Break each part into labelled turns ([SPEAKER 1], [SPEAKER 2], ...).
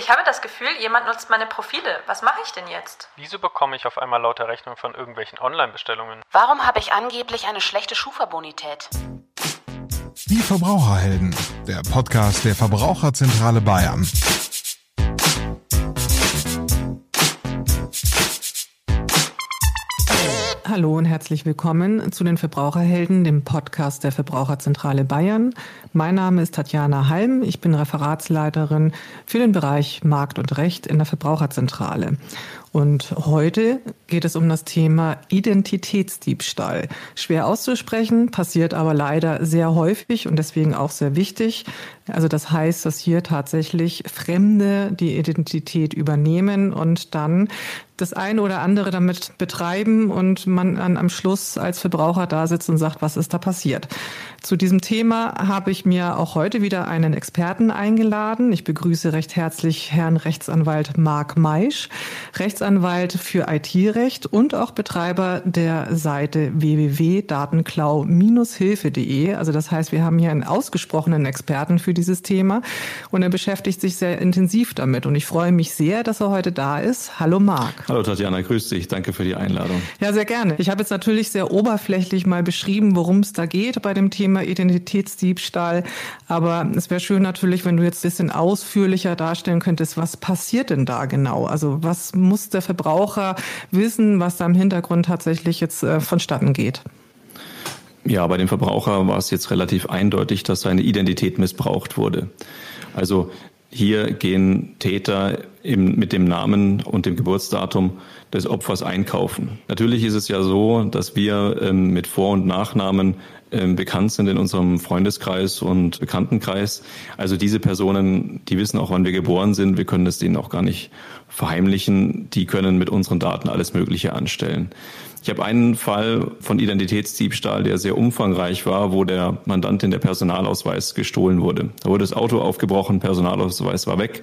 [SPEAKER 1] Ich habe das Gefühl, jemand nutzt meine Profile. Was mache ich denn jetzt?
[SPEAKER 2] Wieso bekomme ich auf einmal lauter Rechnungen von irgendwelchen Online-Bestellungen?
[SPEAKER 3] Warum habe ich angeblich eine schlechte Schufa-Bonität?
[SPEAKER 4] Die Verbraucherhelden, der Podcast der Verbraucherzentrale Bayern.
[SPEAKER 5] Hallo und herzlich willkommen zu den Verbraucherhelden, dem Podcast der Verbraucherzentrale Bayern. Mein Name ist Tatjana Halm. Ich bin Referatsleiterin für den Bereich Markt und Recht in der Verbraucherzentrale. Und heute geht es um das Thema Identitätsdiebstahl. Schwer auszusprechen, passiert aber leider sehr häufig und deswegen auch sehr wichtig. Also das heißt, dass hier tatsächlich Fremde die Identität übernehmen und dann das eine oder andere damit betreiben und man dann am Schluss als Verbraucher da sitzt und sagt, was ist da passiert. Zu diesem Thema habe ich mir auch heute wieder einen Experten eingeladen. Ich begrüße recht herzlich Herrn Rechtsanwalt Marc Meisch, Rechtsanwalt für IT-Recht und auch Betreiber der Seite www.datenklau-hilfe.de. Also das heißt, wir haben hier einen ausgesprochenen Experten für dieses Thema und er beschäftigt sich sehr intensiv damit. Und ich freue mich sehr, dass er heute da ist. Hallo Marc.
[SPEAKER 6] Hallo Tatjana, grüß dich. Danke für die Einladung.
[SPEAKER 5] Ja, sehr gerne. Ich habe jetzt natürlich sehr oberflächlich mal beschrieben, worum es da geht bei dem Thema Identitätsdiebstahl. Aber es wäre schön natürlich, wenn du jetzt ein bisschen ausführlicher darstellen könntest, was passiert denn da genau? Also was muss der Verbraucher wissen, was da im Hintergrund tatsächlich jetzt äh, vonstatten geht?
[SPEAKER 6] Ja, bei dem Verbraucher war es jetzt relativ eindeutig, dass seine Identität missbraucht wurde. Also hier gehen Täter im, mit dem Namen und dem Geburtsdatum des Opfers einkaufen. Natürlich ist es ja so, dass wir ähm, mit Vor- und Nachnamen ähm, bekannt sind in unserem Freundeskreis und Bekanntenkreis. Also diese Personen, die wissen auch, wann wir geboren sind. Wir können das denen auch gar nicht verheimlichen. Die können mit unseren Daten alles Mögliche anstellen. Ich habe einen Fall von Identitätsdiebstahl, der sehr umfangreich war, wo der Mandantin der Personalausweis gestohlen wurde. Da wurde das Auto aufgebrochen, Personalausweis war weg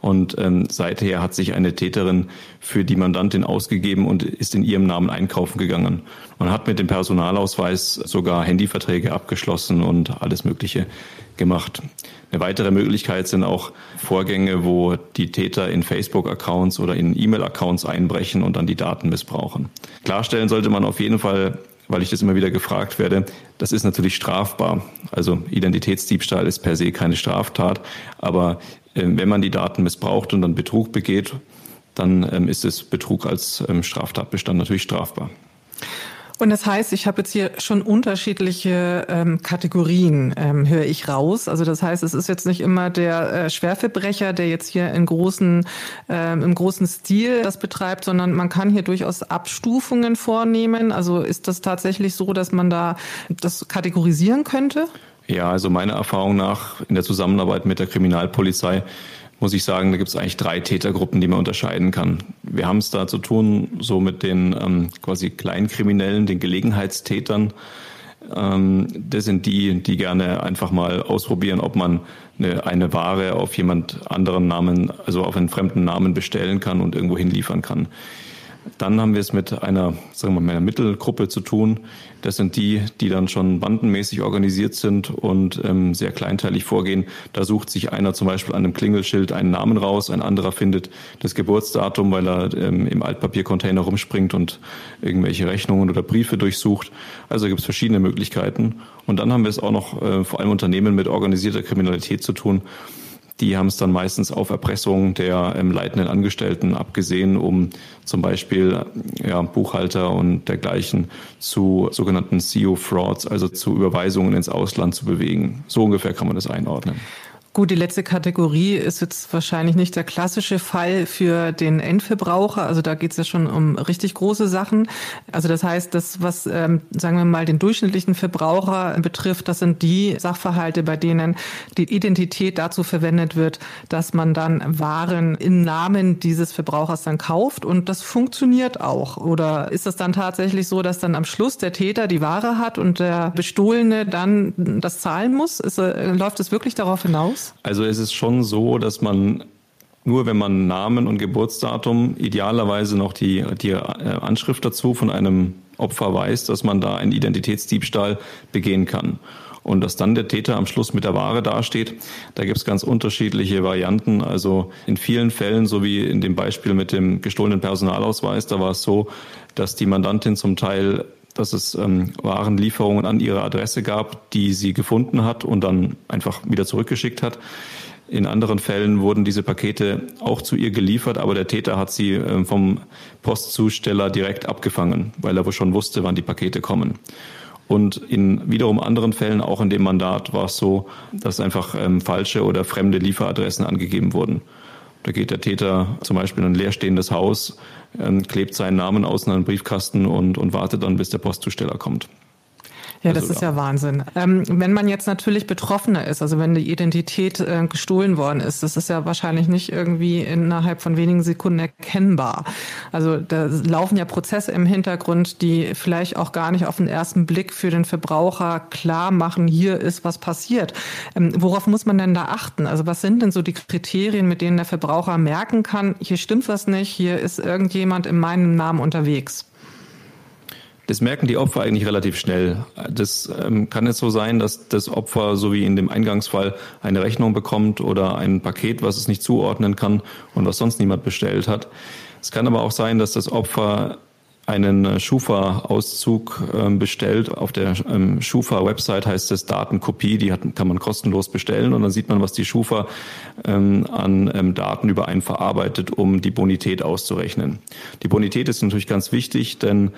[SPEAKER 6] und ähm, seither hat sich eine Täterin für die Mandantin ausgegeben und ist in ihrem Namen einkaufen gegangen. Man hat mit dem Personalausweis sogar Handyverträge abgeschlossen und alles Mögliche gemacht. Eine weitere Möglichkeit sind auch Vorgänge, wo die Täter in Facebook-Accounts oder in E-Mail-Accounts einbrechen und dann die Daten missbrauchen. Klarstellen sollte man auf jeden Fall, weil ich das immer wieder gefragt werde, das ist natürlich strafbar. Also Identitätsdiebstahl ist per se keine Straftat, aber wenn man die Daten missbraucht und dann Betrug begeht, dann ähm, ist es Betrug als ähm, Straftatbestand natürlich strafbar.
[SPEAKER 5] Und das heißt, ich habe jetzt hier schon unterschiedliche ähm, Kategorien, ähm, höre ich raus. Also das heißt, es ist jetzt nicht immer der äh, Schwerverbrecher, der jetzt hier in großen, ähm, im großen Stil das betreibt, sondern man kann hier durchaus Abstufungen vornehmen. Also ist das tatsächlich so, dass man da das kategorisieren könnte?
[SPEAKER 6] Ja, also meiner Erfahrung nach in der Zusammenarbeit mit der Kriminalpolizei muss ich sagen, da gibt es eigentlich drei Tätergruppen, die man unterscheiden kann. Wir haben es da zu tun, so mit den ähm, quasi Kleinkriminellen, den Gelegenheitstätern. Ähm, das sind die, die gerne einfach mal ausprobieren, ob man eine, eine Ware auf jemand anderen Namen, also auf einen fremden Namen bestellen kann und irgendwo hinliefern kann. Dann haben wir es mit einer, sagen wir mal, einer Mittelgruppe zu tun. Das sind die, die dann schon bandenmäßig organisiert sind und ähm, sehr kleinteilig vorgehen. Da sucht sich einer zum Beispiel an einem Klingelschild einen Namen raus, ein anderer findet das Geburtsdatum, weil er ähm, im Altpapiercontainer rumspringt und irgendwelche Rechnungen oder Briefe durchsucht. Also gibt es verschiedene Möglichkeiten. Und dann haben wir es auch noch äh, vor allem Unternehmen mit organisierter Kriminalität zu tun. Die haben es dann meistens auf Erpressung der ähm, leitenden Angestellten abgesehen, um zum Beispiel ja, Buchhalter und dergleichen zu sogenannten CEO-Frauds, also zu Überweisungen ins Ausland zu bewegen. So ungefähr kann man das einordnen.
[SPEAKER 5] Gut, die letzte Kategorie ist jetzt wahrscheinlich nicht der klassische Fall für den Endverbraucher. Also da geht es ja schon um richtig große Sachen. Also das heißt, das, was, ähm, sagen wir mal, den durchschnittlichen Verbraucher betrifft, das sind die Sachverhalte, bei denen die Identität dazu verwendet wird, dass man dann Waren im Namen dieses Verbrauchers dann kauft. Und das funktioniert auch. Oder ist das dann tatsächlich so, dass dann am Schluss der Täter die Ware hat und der Bestohlene dann das zahlen muss? Ist, äh, läuft es wirklich darauf hinaus?
[SPEAKER 6] Also es ist schon so, dass man nur wenn man Namen und Geburtsdatum, idealerweise noch die, die äh, Anschrift dazu von einem Opfer weiß, dass man da einen Identitätsdiebstahl begehen kann. Und dass dann der Täter am Schluss mit der Ware dasteht, da gibt es ganz unterschiedliche Varianten. Also in vielen Fällen, so wie in dem Beispiel mit dem gestohlenen Personalausweis, da war es so, dass die Mandantin zum Teil dass es ähm, Warenlieferungen an ihre Adresse gab, die sie gefunden hat und dann einfach wieder zurückgeschickt hat. In anderen Fällen wurden diese Pakete auch zu ihr geliefert, aber der Täter hat sie äh, vom Postzusteller direkt abgefangen, weil er wohl schon wusste, wann die Pakete kommen. Und in wiederum anderen Fällen, auch in dem Mandat, war es so, dass einfach ähm, falsche oder fremde Lieferadressen angegeben wurden. Da geht der Täter zum Beispiel in ein leerstehendes Haus, ähm, klebt seinen Namen außen an den Briefkasten und, und wartet dann, bis der Postzusteller kommt.
[SPEAKER 5] Ja, das also, ist ja Wahnsinn. Ähm, wenn man jetzt natürlich Betroffener ist, also wenn die Identität äh, gestohlen worden ist, das ist ja wahrscheinlich nicht irgendwie innerhalb von wenigen Sekunden erkennbar. Also da laufen ja Prozesse im Hintergrund, die vielleicht auch gar nicht auf den ersten Blick für den Verbraucher klar machen, hier ist was passiert. Ähm, worauf muss man denn da achten? Also was sind denn so die Kriterien, mit denen der Verbraucher merken kann, hier stimmt was nicht, hier ist irgendjemand in meinem Namen unterwegs?
[SPEAKER 6] Das merken die Opfer eigentlich relativ schnell. Das ähm, kann jetzt so sein, dass das Opfer, so wie in dem Eingangsfall, eine Rechnung bekommt oder ein Paket, was es nicht zuordnen kann und was sonst niemand bestellt hat. Es kann aber auch sein, dass das Opfer einen Schufa-Auszug ähm, bestellt. Auf der ähm, Schufa-Website heißt es Datenkopie, die hat, kann man kostenlos bestellen und dann sieht man, was die Schufa ähm, an Daten über einen verarbeitet, um die Bonität auszurechnen. Die Bonität ist natürlich ganz wichtig, denn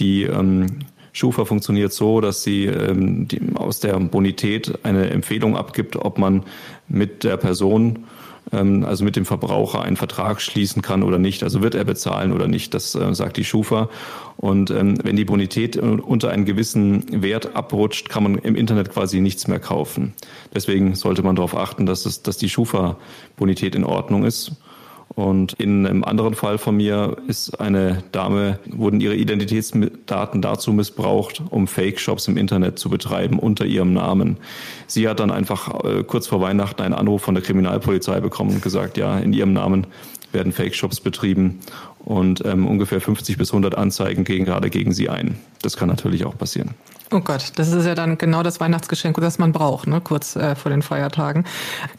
[SPEAKER 6] die ähm, Schufa funktioniert so, dass sie ähm, die, aus der Bonität eine Empfehlung abgibt, ob man mit der Person, ähm, also mit dem Verbraucher, einen Vertrag schließen kann oder nicht. Also wird er bezahlen oder nicht, das äh, sagt die Schufa. Und ähm, wenn die Bonität unter einen gewissen Wert abrutscht, kann man im Internet quasi nichts mehr kaufen. Deswegen sollte man darauf achten, dass, es, dass die Schufa-Bonität in Ordnung ist. Und in einem anderen Fall von mir ist eine Dame, wurden ihre Identitätsdaten dazu missbraucht, um Fake-Shops im Internet zu betreiben unter ihrem Namen. Sie hat dann einfach äh, kurz vor Weihnachten einen Anruf von der Kriminalpolizei bekommen und gesagt, ja, in ihrem Namen werden Fake-Shops betrieben und ähm, ungefähr 50 bis 100 Anzeigen gehen gerade gegen sie ein. Das kann natürlich auch passieren.
[SPEAKER 5] Oh Gott, das ist ja dann genau das Weihnachtsgeschenk, das man braucht, ne? kurz äh, vor den Feiertagen.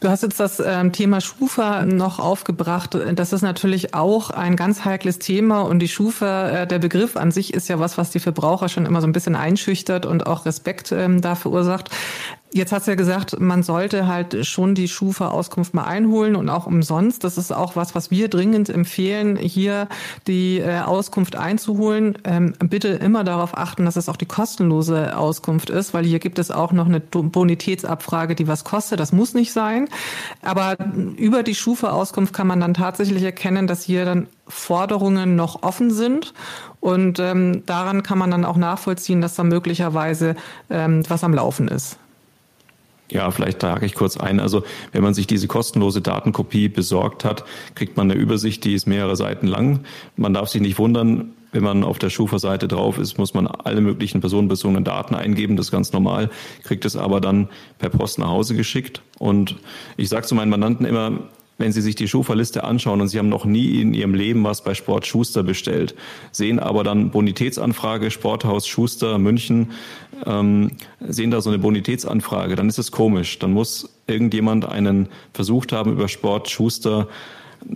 [SPEAKER 5] Du hast jetzt das ähm, Thema Schufa noch aufgebracht. Das ist natürlich auch ein ganz heikles Thema und die Schufa, äh, der Begriff an sich ist ja was, was die Verbraucher schon immer so ein bisschen einschüchtert und auch Respekt ähm, da verursacht. Jetzt hast du ja gesagt, man sollte halt schon die Schufa-Auskunft mal einholen und auch umsonst. Das ist auch was, was wir dringend empfehlen, hier die äh, Auskunft einzuholen. Ähm, bitte immer darauf achten, dass es auch die kostenlose Auskunft ist, weil hier gibt es auch noch eine Bonitätsabfrage, die was kostet. Das muss nicht sein. Aber über die Schufa-Auskunft kann man dann tatsächlich erkennen, dass hier dann Forderungen noch offen sind. Und ähm, daran kann man dann auch nachvollziehen, dass da möglicherweise ähm, was am Laufen ist.
[SPEAKER 6] Ja, vielleicht trage ich kurz ein. Also wenn man sich diese kostenlose Datenkopie besorgt hat, kriegt man eine Übersicht, die ist mehrere Seiten lang. Man darf sich nicht wundern, wenn man auf der Schufa-Seite drauf ist, muss man alle möglichen personenbezogenen Daten eingeben. Das ist ganz normal, kriegt es aber dann per Post nach Hause geschickt. Und ich sage zu meinen Mandanten immer, wenn Sie sich die Schufa-Liste anschauen und Sie haben noch nie in Ihrem Leben was bei Sport Schuster bestellt, sehen aber dann Bonitätsanfrage Sporthaus Schuster München, ähm, sehen da so eine Bonitätsanfrage, dann ist es komisch. Dann muss irgendjemand einen versucht haben, über Sport Schuster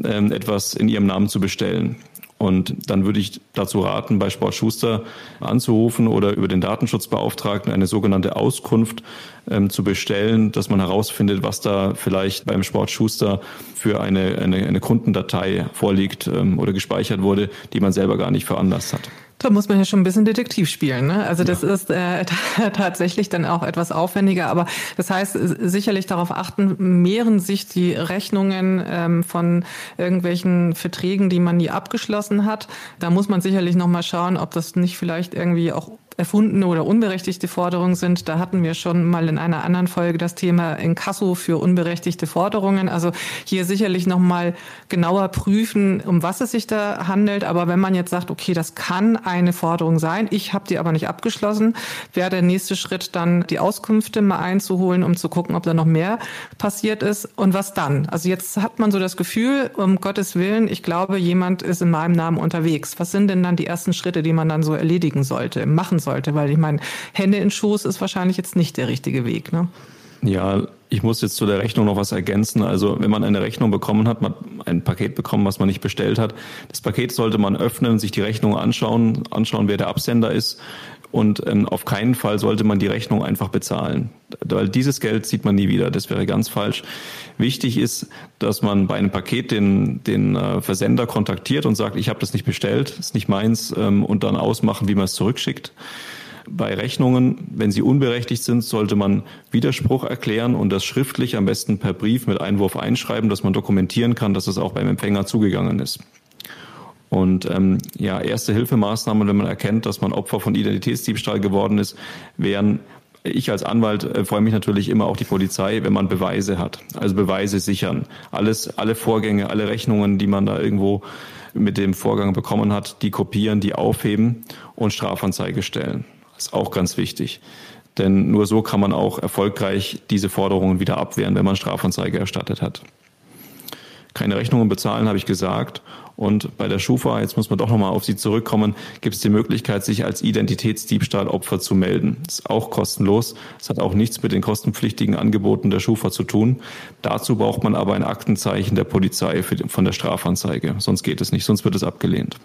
[SPEAKER 6] ähm, etwas in Ihrem Namen zu bestellen. Und dann würde ich dazu raten, bei Sport Schuster anzurufen oder über den Datenschutzbeauftragten eine sogenannte Auskunft ähm, zu bestellen, dass man herausfindet, was da vielleicht beim Sport Schuster für eine, eine, eine Kundendatei vorliegt ähm, oder gespeichert wurde, die man selber gar nicht veranlasst hat.
[SPEAKER 5] Da muss man ja schon ein bisschen Detektiv spielen. Ne? Also das ja. ist äh, tatsächlich dann auch etwas aufwendiger. Aber das heißt, sicherlich darauf achten, mehren sich die Rechnungen ähm, von irgendwelchen Verträgen, die man nie abgeschlossen hat. Da muss man sicherlich nochmal schauen, ob das nicht vielleicht irgendwie auch erfundene oder unberechtigte Forderungen sind. Da hatten wir schon mal in einer anderen Folge das Thema Inkasso für unberechtigte Forderungen. Also hier sicherlich nochmal genauer prüfen, um was es sich da handelt. Aber wenn man jetzt sagt, okay, das kann eine Forderung sein, ich habe die aber nicht abgeschlossen, wäre der nächste Schritt dann die Auskünfte mal einzuholen, um zu gucken, ob da noch mehr passiert ist. Und was dann? Also jetzt hat man so das Gefühl, um Gottes Willen, ich glaube, jemand ist in meinem Namen unterwegs. Was sind denn dann die ersten Schritte, die man dann so erledigen sollte, machen sollte? Weil ich meine, Hände in Schoß ist wahrscheinlich jetzt nicht der richtige Weg. Ne?
[SPEAKER 6] Ja, ich muss jetzt zu der Rechnung noch was ergänzen. Also wenn man eine Rechnung bekommen hat, man ein Paket bekommen, was man nicht bestellt hat. Das Paket sollte man öffnen, sich die Rechnung anschauen, anschauen, wer der Absender ist. Und ähm, auf keinen Fall sollte man die Rechnung einfach bezahlen, weil dieses Geld sieht man nie wieder. Das wäre ganz falsch. Wichtig ist, dass man bei einem Paket den, den äh, Versender kontaktiert und sagt, ich habe das nicht bestellt, ist nicht meins, ähm, und dann ausmachen, wie man es zurückschickt. Bei Rechnungen, wenn sie unberechtigt sind, sollte man Widerspruch erklären und das schriftlich am besten per Brief mit Einwurf einschreiben, dass man dokumentieren kann, dass es auch beim Empfänger zugegangen ist. Und ähm, ja, erste Hilfemaßnahmen, wenn man erkennt, dass man Opfer von Identitätsdiebstahl geworden ist, wären ich als Anwalt äh, freue mich natürlich immer auch die Polizei, wenn man Beweise hat. Also Beweise sichern. Alles, alle Vorgänge, alle Rechnungen, die man da irgendwo mit dem Vorgang bekommen hat, die kopieren, die aufheben und Strafanzeige stellen ist auch ganz wichtig. Denn nur so kann man auch erfolgreich diese Forderungen wieder abwehren, wenn man Strafanzeige erstattet hat. Keine Rechnungen bezahlen, habe ich gesagt. Und bei der Schufa, jetzt muss man doch nochmal auf Sie zurückkommen, gibt es die Möglichkeit, sich als Identitätsdiebstahlopfer zu melden. Das ist auch kostenlos. Es hat auch nichts mit den kostenpflichtigen Angeboten der Schufa zu tun. Dazu braucht man aber ein Aktenzeichen der Polizei von der Strafanzeige. Sonst geht es nicht, sonst wird es abgelehnt.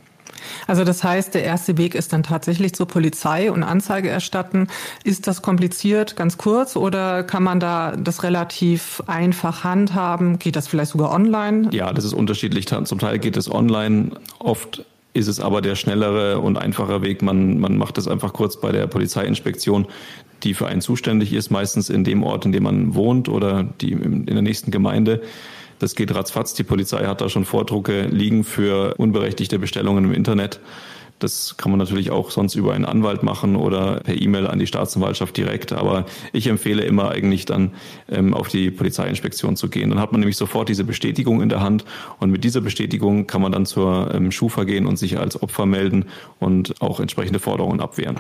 [SPEAKER 5] Also das heißt, der erste Weg ist dann tatsächlich zur Polizei und Anzeige erstatten. Ist das kompliziert, ganz kurz, oder kann man da das relativ einfach handhaben? Geht das vielleicht sogar online?
[SPEAKER 6] Ja, das ist unterschiedlich. Zum Teil geht es online. Oft ist es aber der schnellere und einfache Weg. Man, man macht es einfach kurz bei der Polizeiinspektion, die für einen zuständig ist, meistens in dem Ort, in dem man wohnt oder die in der nächsten Gemeinde. Das geht ratzfatz. Die Polizei hat da schon Vordrucke liegen für unberechtigte Bestellungen im Internet. Das kann man natürlich auch sonst über einen Anwalt machen oder per E-Mail an die Staatsanwaltschaft direkt. Aber ich empfehle immer eigentlich dann ähm, auf die Polizeiinspektion zu gehen. Dann hat man nämlich sofort diese Bestätigung in der Hand und mit dieser Bestätigung kann man dann zur ähm, Schufa gehen und sich als Opfer melden und auch entsprechende Forderungen abwehren.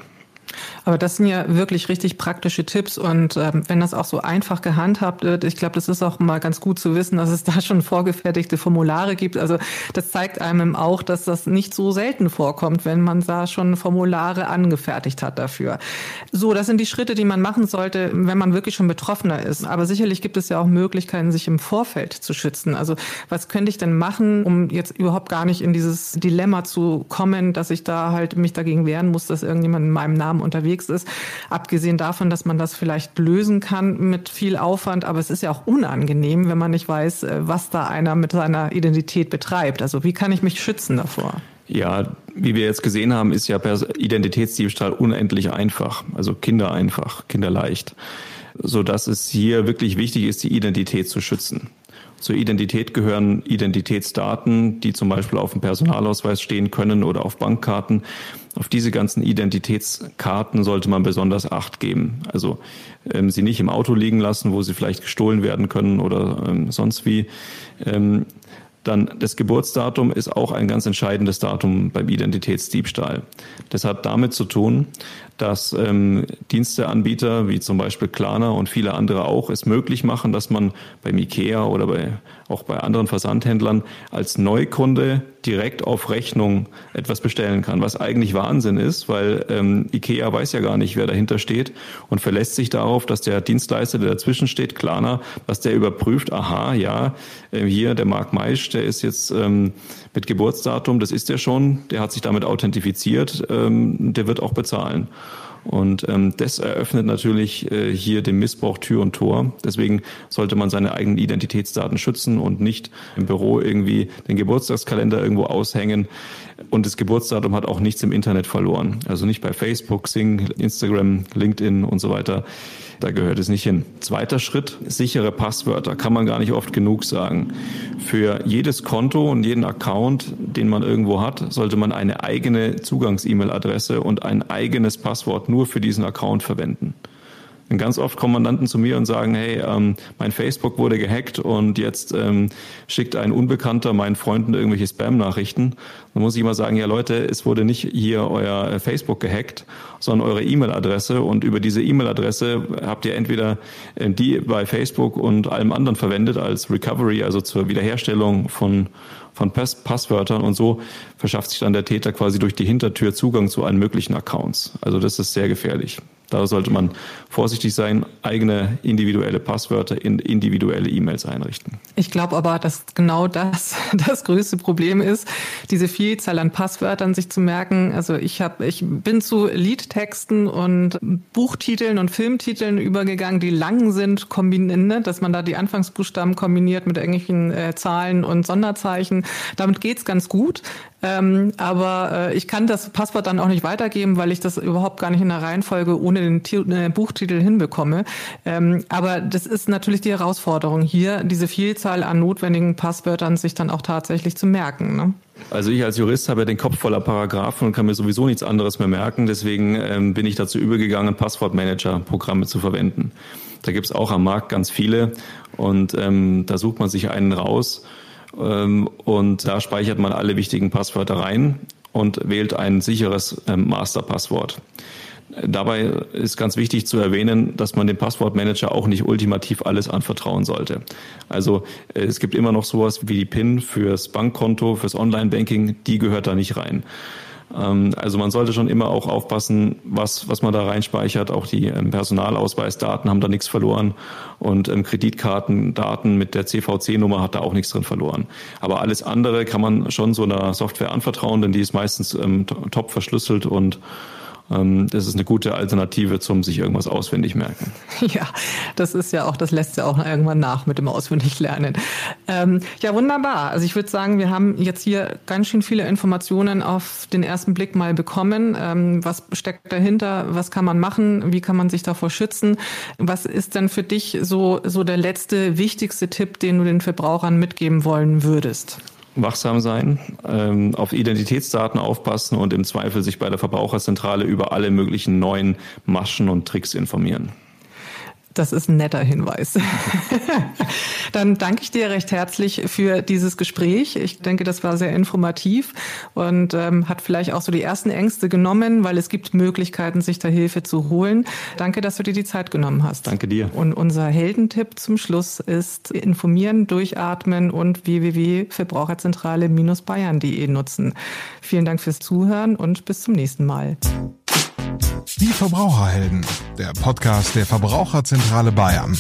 [SPEAKER 5] Aber das sind ja wirklich richtig praktische Tipps und ähm, wenn das auch so einfach gehandhabt wird, ich glaube, das ist auch mal ganz gut zu wissen, dass es da schon vorgefertigte Formulare gibt. Also das zeigt einem auch, dass das nicht so selten vorkommt, wenn man da schon Formulare angefertigt hat dafür. So, das sind die Schritte, die man machen sollte, wenn man wirklich schon Betroffener ist. Aber sicherlich gibt es ja auch Möglichkeiten, sich im Vorfeld zu schützen. Also was könnte ich denn machen, um jetzt überhaupt gar nicht in dieses Dilemma zu kommen, dass ich da halt mich dagegen wehren muss, dass irgendjemand in meinem Namen unterwegs ist. Abgesehen davon, dass man das vielleicht lösen kann mit viel Aufwand, aber es ist ja auch unangenehm, wenn man nicht weiß, äh, was da einer mit seiner Identität betreibt. Also wie kann ich mich schützen davor?
[SPEAKER 6] Ja, wie wir jetzt gesehen haben, ist ja Identitätsdiebstahl unendlich einfach, also kindereinfach, kinderleicht, so dass es hier wirklich wichtig ist, die Identität zu schützen. Zur Identität gehören Identitätsdaten, die zum Beispiel auf dem Personalausweis stehen können oder auf Bankkarten. Auf diese ganzen Identitätskarten sollte man besonders Acht geben. Also ähm, sie nicht im Auto liegen lassen, wo sie vielleicht gestohlen werden können oder ähm, sonst wie. Ähm, dann das Geburtsdatum ist auch ein ganz entscheidendes Datum beim Identitätsdiebstahl. Das hat damit zu tun, dass ähm, Diensteanbieter wie zum Beispiel Klarna und viele andere auch es möglich machen, dass man beim IKEA oder bei, auch bei anderen Versandhändlern als Neukunde direkt auf Rechnung etwas bestellen kann, was eigentlich Wahnsinn ist, weil ähm, IKEA weiß ja gar nicht, wer dahinter steht und verlässt sich darauf, dass der Dienstleister, der dazwischen steht, Klarna, dass der überprüft, aha, ja, äh, hier der Marc Meisch, der ist jetzt ähm, mit Geburtsdatum, das ist er schon, der hat sich damit authentifiziert, ähm, der wird auch bezahlen. Und ähm, das eröffnet natürlich äh, hier dem Missbrauch Tür und Tor. Deswegen sollte man seine eigenen Identitätsdaten schützen und nicht im Büro irgendwie den Geburtstagskalender irgendwo aushängen. Und das Geburtsdatum hat auch nichts im Internet verloren. Also nicht bei Facebook, Sing, Instagram, LinkedIn und so weiter. Da gehört es nicht hin. Zweiter Schritt, sichere Passwörter. Kann man gar nicht oft genug sagen. Für jedes Konto und jeden Account, den man irgendwo hat, sollte man eine eigene Zugangs-E-Mail-Adresse und ein eigenes Passwort nur für diesen Account verwenden. Und ganz oft kommen Mandanten zu mir und sagen, hey, ähm, mein Facebook wurde gehackt und jetzt ähm, schickt ein Unbekannter meinen Freunden irgendwelche Spam-Nachrichten. Dann muss ich immer sagen, ja Leute, es wurde nicht hier euer äh, Facebook gehackt, sondern eure E-Mail-Adresse und über diese E-Mail-Adresse habt ihr entweder äh, die bei Facebook und allem anderen verwendet als Recovery, also zur Wiederherstellung von von Pass Passwörtern und so verschafft sich dann der Täter quasi durch die Hintertür Zugang zu allen möglichen Accounts. Also das ist sehr gefährlich. Da sollte man vorsichtig sein, eigene individuelle Passwörter in individuelle E-Mails einrichten.
[SPEAKER 5] Ich glaube aber, dass genau das das größte Problem ist, diese Vielzahl an Passwörtern sich zu merken. Also ich habe, ich bin zu Liedtexten und Buchtiteln und Filmtiteln übergegangen, die lang sind, kombinieren, dass man da die Anfangsbuchstaben kombiniert mit irgendwelchen äh, Zahlen und Sonderzeichen. Damit geht's ganz gut. Ähm, aber äh, ich kann das Passwort dann auch nicht weitergeben, weil ich das überhaupt gar nicht in der Reihenfolge ohne den T äh, Buchtitel hinbekomme. Ähm, aber das ist natürlich die Herausforderung hier, diese Vielzahl an notwendigen Passwörtern sich dann auch tatsächlich zu merken. Ne?
[SPEAKER 6] Also ich als Jurist habe ja den Kopf voller Paragraphen und kann mir sowieso nichts anderes mehr merken. Deswegen ähm, bin ich dazu übergegangen, Passwortmanager-Programme zu verwenden. Da gibt es auch am Markt ganz viele und ähm, da sucht man sich einen raus und da speichert man alle wichtigen Passwörter rein und wählt ein sicheres ähm, Masterpasswort. Dabei ist ganz wichtig zu erwähnen, dass man dem Passwortmanager auch nicht ultimativ alles anvertrauen sollte. Also äh, es gibt immer noch sowas wie die PIN fürs Bankkonto, fürs Online-Banking, die gehört da nicht rein. Ähm, also man sollte schon immer auch aufpassen, was, was man da reinspeichert. Auch die ähm, Personalausweisdaten haben da nichts verloren und ähm, Kreditkartendaten mit der CVC-Nummer hat da auch nichts drin verloren. Aber alles andere kann man schon so einer Software anvertrauen, denn die ist meistens top verschlüsselt und das ist eine gute Alternative zum sich irgendwas auswendig merken.
[SPEAKER 5] Ja, das ist ja auch, das lässt ja auch irgendwann nach mit dem Auswendiglernen. Ähm, ja, wunderbar. Also ich würde sagen, wir haben jetzt hier ganz schön viele Informationen auf den ersten Blick mal bekommen. Ähm, was steckt dahinter? Was kann man machen? Wie kann man sich davor schützen? Was ist denn für dich so, so der letzte, wichtigste Tipp, den du den Verbrauchern mitgeben wollen würdest?
[SPEAKER 6] Wachsam sein, ähm, auf Identitätsdaten aufpassen und im Zweifel sich bei der Verbraucherzentrale über alle möglichen neuen Maschen und Tricks informieren.
[SPEAKER 5] Das ist ein netter Hinweis. Dann danke ich dir recht herzlich für dieses Gespräch. Ich denke, das war sehr informativ und ähm, hat vielleicht auch so die ersten Ängste genommen, weil es gibt Möglichkeiten, sich da Hilfe zu holen. Danke, dass du dir die Zeit genommen hast.
[SPEAKER 6] Danke dir.
[SPEAKER 5] Und unser Heldentipp zum Schluss ist informieren, durchatmen und www.verbraucherzentrale-bayern.de nutzen. Vielen Dank fürs Zuhören und bis zum nächsten Mal.
[SPEAKER 4] Die Verbraucherhelden, der Podcast der Verbraucherzentrale Bayern.